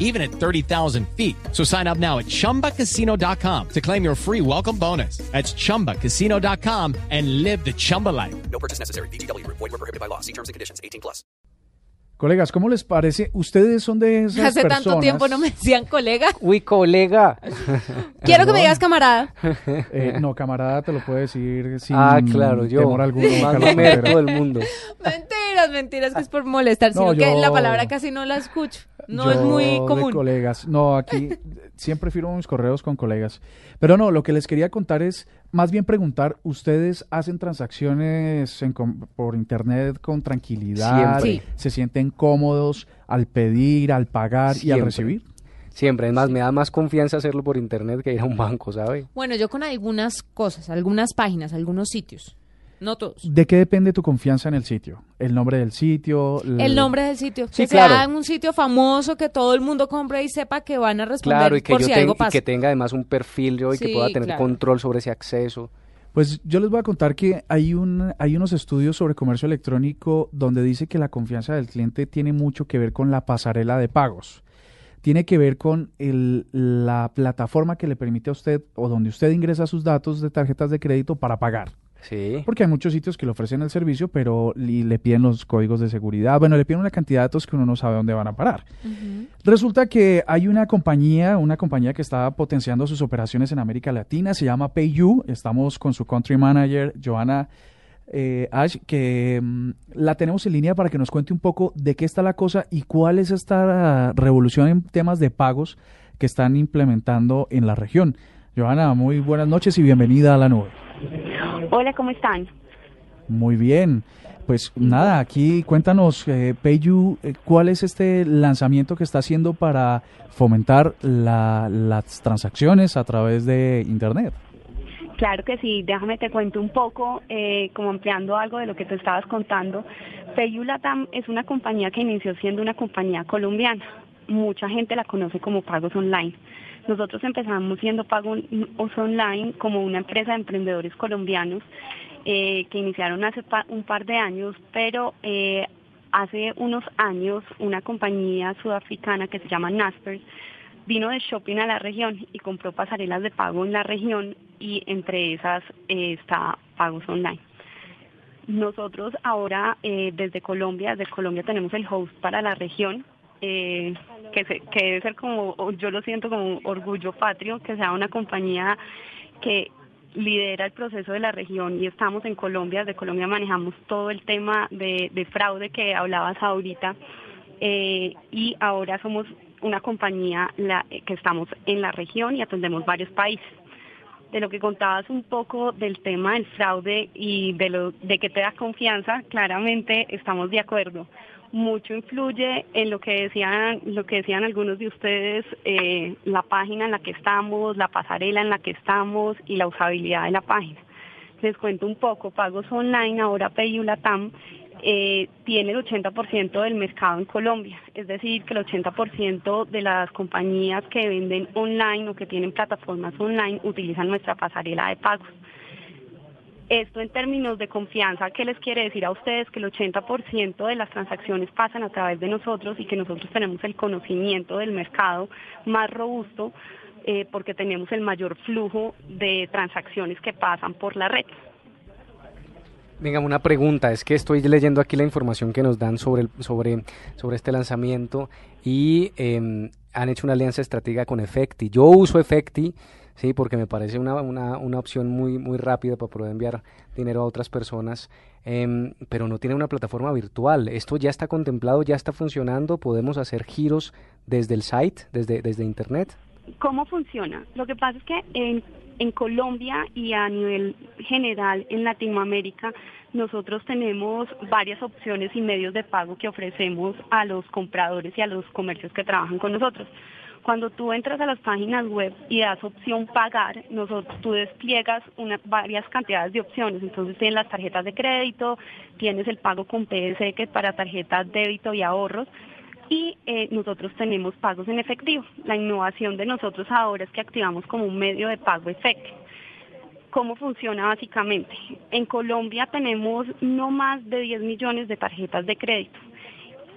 even at 30,000 feet. So sign up now at chumbacasino.com to claim your free welcome bonus. That's chumbacasino.com and live the Chumba life. No purchase necessary. BGW. Void were prohibited by law. See terms and conditions. 18 plus. Colegas, ¿cómo les parece? Ustedes son de esas Hace personas... tanto tiempo no me decían colega. Uy, colega. Quiero que me digas camarada. Eh, no, camarada, te lo puedo decir sin ah, claro, yo. temor alguno. Más Carlos me Pantera. Mentiras, mentiras, que es por molestar, No, sino que la palabra casi no la escucho. No es muy de común. colegas. No, aquí siempre firmo mis correos con colegas. Pero no, lo que les quería contar es, más bien preguntar, ¿ustedes hacen transacciones en por internet con tranquilidad? Sí. ¿Se sienten cómodos al pedir, al pagar y al recibir? Siempre, es más, me da más confianza hacerlo por internet que ir a un banco, ¿sabe? Bueno, yo con algunas cosas, algunas páginas, algunos sitios. No todos. ¿De qué depende tu confianza en el sitio? ¿El nombre del sitio? El nombre del sitio. Sí, que claro. sea un sitio famoso que todo el mundo compre y sepa que van a responder Claro, y que, por yo si ten- algo y que tenga además un perfil yo y que pueda tener claro. control sobre ese acceso. Pues yo les voy a contar que hay, un, hay unos estudios sobre comercio electrónico donde dice que la confianza del cliente tiene mucho que ver con la pasarela de pagos. Tiene que ver con el- la plataforma que le permite a usted o donde usted ingresa sus datos de tarjetas de crédito para pagar. Sí. Porque hay muchos sitios que le ofrecen el servicio, pero li- le piden los códigos de seguridad. Bueno, le piden una cantidad de datos que uno no sabe dónde van a parar. Resulta que hay una compañía, una compañía que está potenciando sus operaciones en América Latina, se llama PayU. Estamos con su country manager, Joana eh, Ash, que mm, la tenemos en línea para que nos cuente un poco de qué está la cosa y cuál es esta revolución en temas de pagos que están implementando en la región. Joana, muy buenas noches y bienvenida a la nube. Hola, ¿cómo están? Muy bien. Pues nada, aquí cuéntanos, eh, PayU, eh, ¿cuál es este lanzamiento que está haciendo para fomentar la- las transacciones a través de Internet? Claro que sí, déjame te cuento un poco, eh, como ampliando algo de lo que te estabas contando. PayU Latam es una compañía que inició siendo una compañía colombiana. Mucha gente la conoce como pagos online. Nosotros empezamos siendo pagos online como una empresa de emprendedores colombianos eh, que iniciaron hace pa- un par de años, pero eh, hace unos años una compañía sudafricana que se llama Naspers vino de shopping a la región y compró pasarelas de pago en la región y entre esas eh, está pagos online. Nosotros ahora eh, desde Colombia, desde Colombia tenemos el host para la región, eh, que, que debe ser como, yo lo siento como un orgullo patrio, que sea una compañía que lidera el proceso de la región y estamos en Colombia, desde Colombia manejamos todo el tema de, de fraude que hablabas ahorita eh, y ahora somos una compañía la- que estamos en la región y atendemos varios países. De lo que contabas un poco del tema del fraude y de lo de que te da confianza, claramente estamos de acuerdo. Mucho influye en lo que decían, lo que decían algunos de ustedes, eh, la página en la que estamos, la pasarela en la que estamos y la usabilidad de la página. Les cuento un poco, pagos online, ahora PayU Latam eh, tiene el 80% del mercado en Colombia, es decir, que el 80% de las compañías que venden online o que tienen plataformas online utilizan nuestra pasarela de pagos. Esto en términos de confianza, ¿qué les quiere decir a ustedes? Que el 80% de las transacciones pasan a través de nosotros y que nosotros tenemos el conocimiento del mercado más robusto eh, porque tenemos el mayor flujo de transacciones que pasan por la red. Venga, una pregunta, es que estoy leyendo aquí la información que nos dan sobre, el- sobre, sobre este lanzamiento y em, han hecho una alianza estratégica con Efecti. Yo uso Efecti, sí, porque me parece una, una, una opción muy, muy rápida para poder enviar dinero a otras personas, em, pero no tiene una plataforma virtual. ¿Esto ya está contemplado, ya está funcionando? ¿Podemos hacer giros desde el site, desde, desde Internet? ¿Cómo funciona? Lo que pasa es que en, en Colombia y a nivel general en Latinoamérica nosotros tenemos varias opciones y medios de pago que ofrecemos a los compradores y a los comercios que trabajan con nosotros. Cuando tú entras a las páginas web y das opción pagar, nosotros, tú despliegas una, varias cantidades de opciones. Entonces tienes las tarjetas de crédito, tienes el pago con PSE que es para tarjetas débito y ahorros y eh, nosotros tenemos pagos en efectivo. La innovación de nosotros ahora es que activamos como un medio de pago efectivo. ¿Cómo funciona básicamente? En Colombia tenemos no más de 10 millones de tarjetas de crédito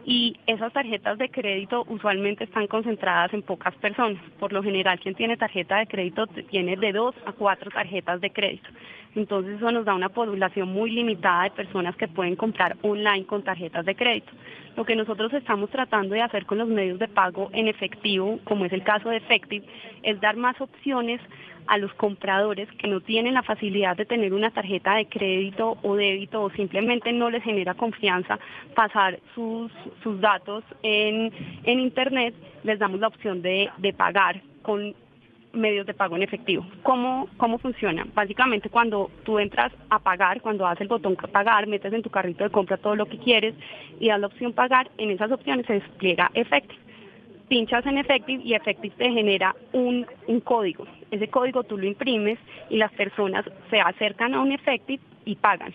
y esas tarjetas de crédito usualmente están concentradas en pocas personas. Por lo general, quien tiene tarjeta de crédito tiene de dos a cuatro tarjetas de crédito. Entonces eso nos da una población muy limitada de personas que pueden comprar online con tarjetas de crédito. Lo que nosotros estamos tratando de hacer con los medios de pago en efectivo, como es el caso de Effective, es dar más opciones a los compradores que no tienen la facilidad de tener una tarjeta de crédito o débito o simplemente no les genera confianza pasar sus, sus datos en, en Internet, les damos la opción de, de pagar con medios de pago en efectivo. ¿Cómo, ¿Cómo funciona? Básicamente cuando tú entras a pagar, cuando haces el botón pagar, metes en tu carrito de compra todo lo que quieres y das la opción pagar, en esas opciones se despliega Effective pinchas en Effective y Effective te genera un, un código. Ese código tú lo imprimes y las personas se acercan a un Effective y pagan.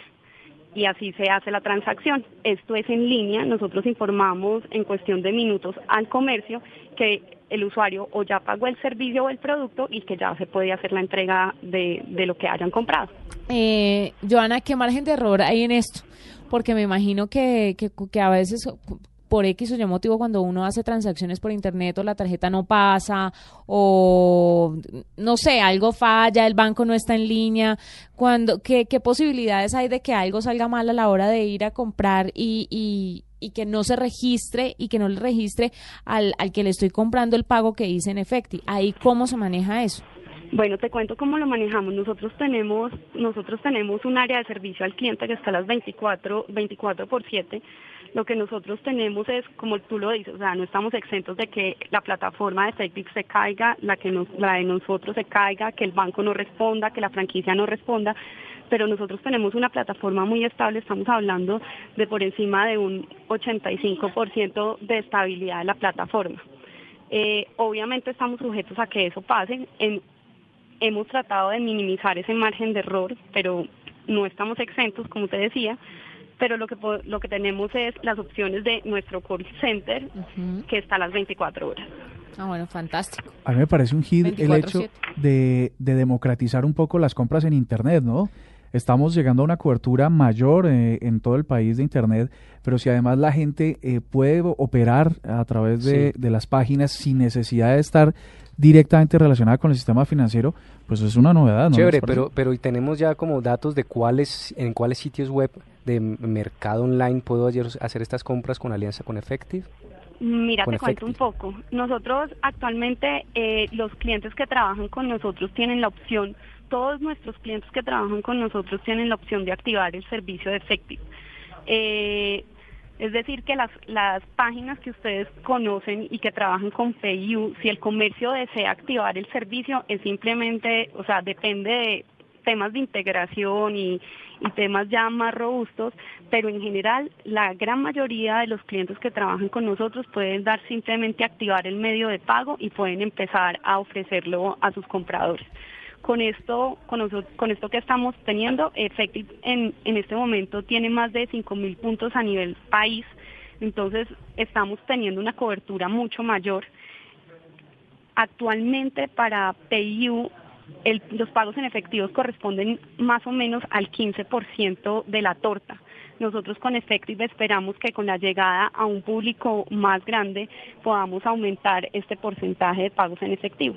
Y así se hace la transacción. Esto es en línea. Nosotros informamos en cuestión de minutos al comercio que el usuario o ya pagó el servicio o el producto y que ya se puede hacer la entrega de, de lo que hayan comprado. Eh, Joana, ¿qué margen de error hay en esto? Porque me imagino que, que, que a veces por X o Y motivo cuando uno hace transacciones por internet o la tarjeta no pasa o no sé, algo falla, el banco no está en línea, cuando qué, qué posibilidades hay de que algo salga mal a la hora de ir a comprar y, y, y que no se registre y que no le registre al, al que le estoy comprando el pago que hice en Efecti. Ahí cómo se maneja eso. Bueno, te cuento cómo lo manejamos. Nosotros tenemos, nosotros tenemos un área de servicio al cliente que está a las 24, 24 por 7 lo que nosotros tenemos es, como tú lo dices, o sea, no estamos exentos de que la plataforma de Effective se caiga, la, que nos, la de nosotros se caiga, que el banco no responda, que la franquicia no responda, pero nosotros tenemos una plataforma muy estable, estamos hablando de por encima de un 85% de estabilidad de la plataforma. Eh, obviamente estamos sujetos a que eso pase. hemos tratado de minimizar ese margen de error, pero no estamos exentos, como te decía pero lo que lo que tenemos es las opciones de nuestro call center que está a las 24 horas. Ah, bueno, fantástico. A mí me parece un hit el hecho de, de, democratizar un poco las compras en Internet, ¿no? Estamos llegando a una cobertura mayor eh, en todo el país de Internet, pero si además la gente eh, puede operar a través de, de las páginas sin necesidad de estar directamente relacionada con el sistema financiero, pues es una novedad. ¿no? Chévere, pero, pero y tenemos ya como datos de cuáles, en cuáles sitios web de mercado online puedo hacer estas compras con alianza con Effective. Mira, te cuento un poco. Nosotros actualmente, eh, los clientes que trabajan con nosotros tienen la opción, todos nuestros clientes que trabajan con nosotros tienen la opción de activar el servicio de Effective. Eh, es decir, que las, las páginas que ustedes conocen y que trabajan con PayU, si el comercio desea activar el servicio, es simplemente, o sea, depende de temas de integración y, y temas ya más robustos, pero en general la gran mayoría de los clientes que trabajan con nosotros pueden dar simplemente activar el medio de pago y pueden empezar a ofrecerlo a sus compradores con esto, con, con esto que estamos teniendo, Effective en, en este momento tiene más de 5.000 puntos a nivel país, entonces estamos teniendo una cobertura mucho mayor. Actualmente para PayU el, los pagos en efectivos corresponden más o menos al 15% de la torta. Nosotros con Effective esperamos que con la llegada a un público más grande podamos aumentar este porcentaje de pagos en efectivo.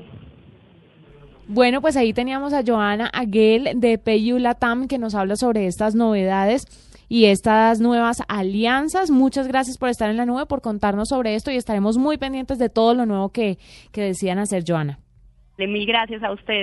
Bueno, pues ahí teníamos a Joana Aguel de PayU Latam que nos habla sobre estas novedades y estas nuevas alianzas. Muchas gracias por estar en la nube, por contarnos sobre esto y estaremos muy pendientes de todo lo nuevo que, que decían hacer, Joana. Mil gracias a ustedes.